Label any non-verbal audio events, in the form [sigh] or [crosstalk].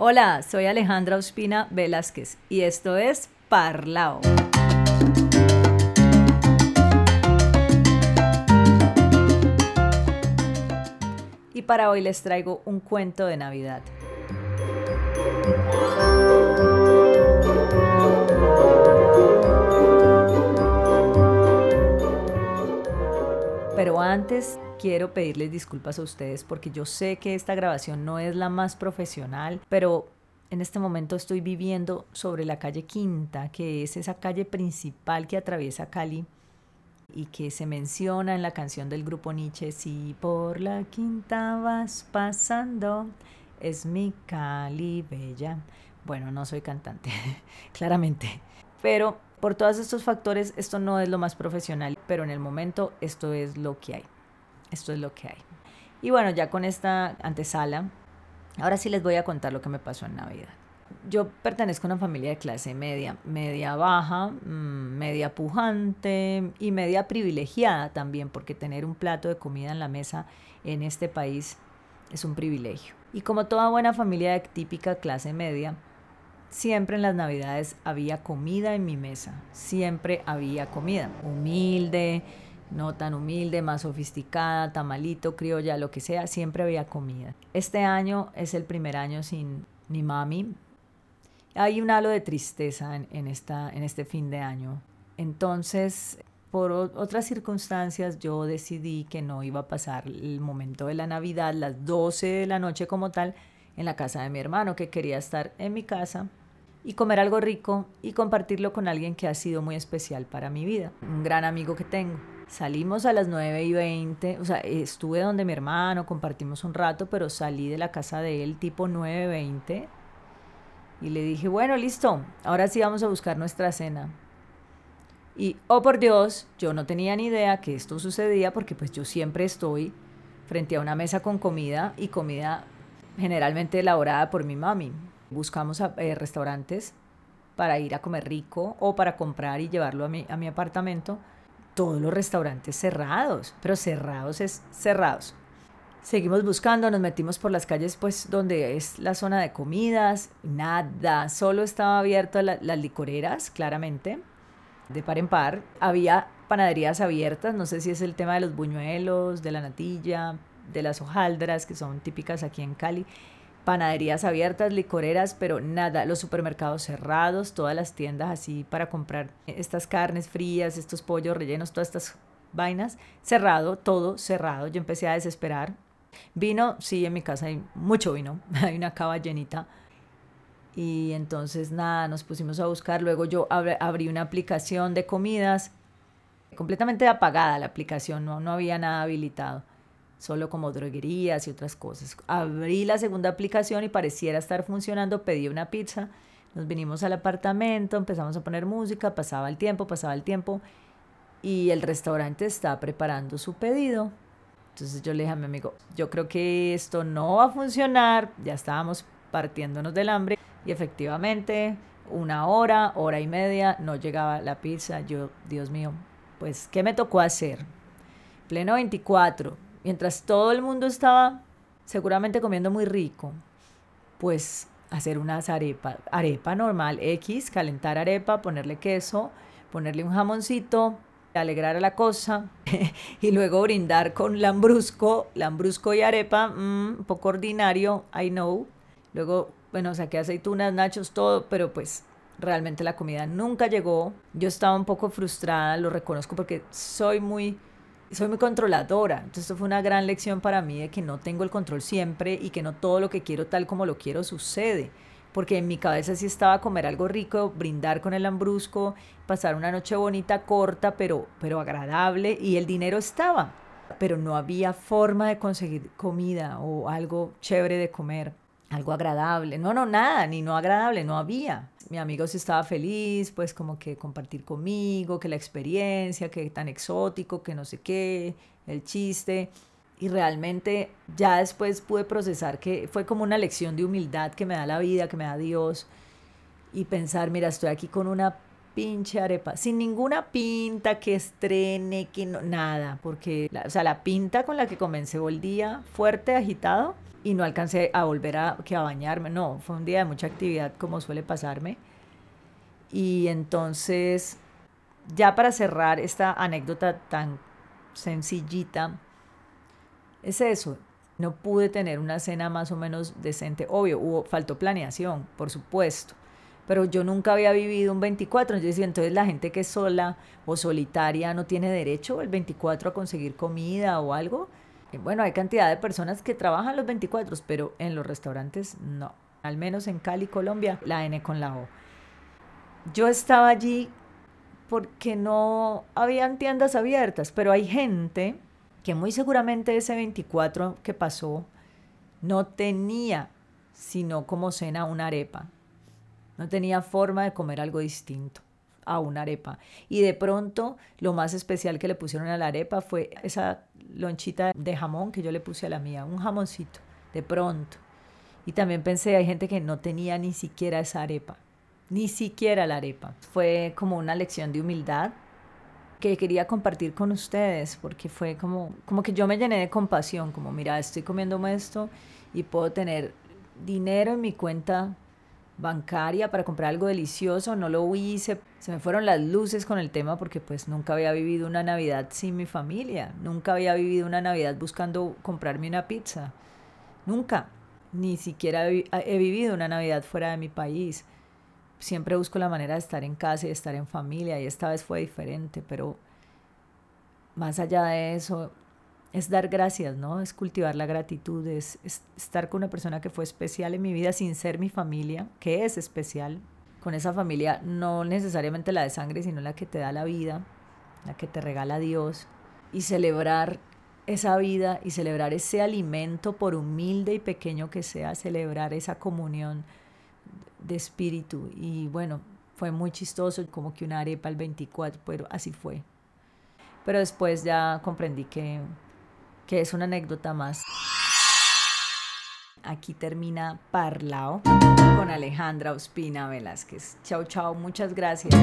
Hola, soy Alejandra Ospina Velázquez y esto es Parlao. Y para hoy les traigo un cuento de Navidad. Pero antes quiero pedirles disculpas a ustedes porque yo sé que esta grabación no es la más profesional, pero en este momento estoy viviendo sobre la calle Quinta, que es esa calle principal que atraviesa Cali y que se menciona en la canción del grupo Nietzsche, si por la quinta vas pasando, es mi Cali bella. Bueno, no soy cantante, [laughs] claramente, pero por todos estos factores esto no es lo más profesional, pero en el momento esto es lo que hay. Esto es lo que hay. Y bueno, ya con esta antesala, ahora sí les voy a contar lo que me pasó en Navidad. Yo pertenezco a una familia de clase media, media baja, mm, media pujante y media privilegiada también, porque tener un plato de comida en la mesa en este país es un privilegio. Y como toda buena familia de típica clase media, siempre en las navidades había comida en mi mesa, siempre había comida, humilde, no tan humilde, más sofisticada, tamalito, criolla, lo que sea, siempre había comida. Este año es el primer año sin mi mami. Hay un halo de tristeza en, esta, en este fin de año. Entonces, por otras circunstancias, yo decidí que no iba a pasar el momento de la Navidad, las 12 de la noche como tal, en la casa de mi hermano, que quería estar en mi casa y comer algo rico y compartirlo con alguien que ha sido muy especial para mi vida, un gran amigo que tengo. Salimos a las 9 y 20, o sea, estuve donde mi hermano, compartimos un rato, pero salí de la casa de él tipo 9.20 y le dije, bueno, listo, ahora sí vamos a buscar nuestra cena. Y, oh por Dios, yo no tenía ni idea que esto sucedía porque pues yo siempre estoy frente a una mesa con comida y comida generalmente elaborada por mi mami. Buscamos eh, restaurantes para ir a comer rico o para comprar y llevarlo a mi, a mi apartamento todos los restaurantes cerrados, pero cerrados es cerrados. Seguimos buscando, nos metimos por las calles, pues donde es la zona de comidas, nada, solo estaba abierto las licoreras, claramente, de par en par. Había panaderías abiertas, no sé si es el tema de los buñuelos, de la natilla, de las hojaldras, que son típicas aquí en Cali panaderías abiertas, licoreras, pero nada, los supermercados cerrados, todas las tiendas así para comprar estas carnes frías, estos pollos rellenos, todas estas vainas, cerrado, todo cerrado. Yo empecé a desesperar. Vino, sí, en mi casa hay mucho vino, [laughs] hay una cava llenita. Y entonces nada, nos pusimos a buscar. Luego yo abrí una aplicación de comidas, completamente apagada la aplicación, no, no había nada habilitado solo como droguerías y otras cosas. Abrí la segunda aplicación y pareciera estar funcionando, pedí una pizza, nos vinimos al apartamento, empezamos a poner música, pasaba el tiempo, pasaba el tiempo y el restaurante está preparando su pedido. Entonces yo le dije a mi amigo, yo creo que esto no va a funcionar, ya estábamos partiéndonos del hambre y efectivamente una hora, hora y media no llegaba la pizza. Yo, Dios mío, pues, ¿qué me tocó hacer? Pleno 24, mientras todo el mundo estaba seguramente comiendo muy rico, pues hacer unas arepas, arepa normal, X, calentar arepa, ponerle queso, ponerle un jamoncito, alegrar a la cosa [laughs] y luego brindar con lambrusco, lambrusco y arepa, mm, un poco ordinario, I know. Luego, bueno, saqué aceitunas, nachos, todo, pero pues realmente la comida nunca llegó. Yo estaba un poco frustrada, lo reconozco porque soy muy soy muy controladora. Entonces esto fue una gran lección para mí de que no tengo el control siempre y que no todo lo que quiero tal como lo quiero sucede. Porque en mi cabeza sí estaba comer algo rico, brindar con el lambrusco, pasar una noche bonita, corta, pero, pero agradable. Y el dinero estaba. Pero no había forma de conseguir comida o algo chévere de comer, algo agradable. No, no, nada, ni no agradable, no había mi amigo sí estaba feliz, pues como que compartir conmigo, que la experiencia, que tan exótico, que no sé qué, el chiste. Y realmente ya después pude procesar que fue como una lección de humildad que me da la vida, que me da Dios. Y pensar, mira, estoy aquí con una pinche arepa, sin ninguna pinta que estrene, que nada, porque, la, o sea, la pinta con la que comencé el día fuerte, agitado, y no alcancé a volver a, que a bañarme, no, fue un día de mucha actividad como suele pasarme. Y entonces, ya para cerrar esta anécdota tan sencillita, es eso, no pude tener una cena más o menos decente. Obvio, hubo, faltó planeación, por supuesto. Pero yo nunca había vivido un 24. Entonces, entonces la gente que es sola o solitaria no tiene derecho el 24 a conseguir comida o algo. bueno, hay cantidad de personas que trabajan los 24, pero en los restaurantes no. Al menos en Cali, Colombia, la N con la O. Yo estaba allí porque no habían tiendas abiertas, pero hay gente que muy seguramente ese 24 que pasó no tenía sino como cena una arepa. No tenía forma de comer algo distinto a una arepa. Y de pronto lo más especial que le pusieron a la arepa fue esa lonchita de jamón que yo le puse a la mía, un jamoncito, de pronto. Y también pensé, hay gente que no tenía ni siquiera esa arepa, ni siquiera la arepa. Fue como una lección de humildad que quería compartir con ustedes, porque fue como, como que yo me llené de compasión, como mira, estoy comiéndome esto y puedo tener dinero en mi cuenta bancaria para comprar algo delicioso, no lo hice, se me fueron las luces con el tema porque pues nunca había vivido una Navidad sin mi familia, nunca había vivido una Navidad buscando comprarme una pizza, nunca, ni siquiera he vivido una Navidad fuera de mi país. Siempre busco la manera de estar en casa y de estar en familia y esta vez fue diferente, pero más allá de eso es dar gracias, ¿no? Es cultivar la gratitud, es, estar con una persona que fue especial en mi vida sin ser mi familia, que es especial, con esa familia no necesariamente la de sangre, sino la que te da la vida, la que te regala Dios, y celebrar esa vida y celebrar ese alimento, por humilde y pequeño que sea, celebrar esa comunión de espíritu. Y bueno, fue muy chistoso, como que una arepa el 24, pero así fue. Pero después ya comprendí que, que es una anécdota más. Aquí termina Parlao con Alejandra Ospina Velázquez. Chao, chao, muchas gracias.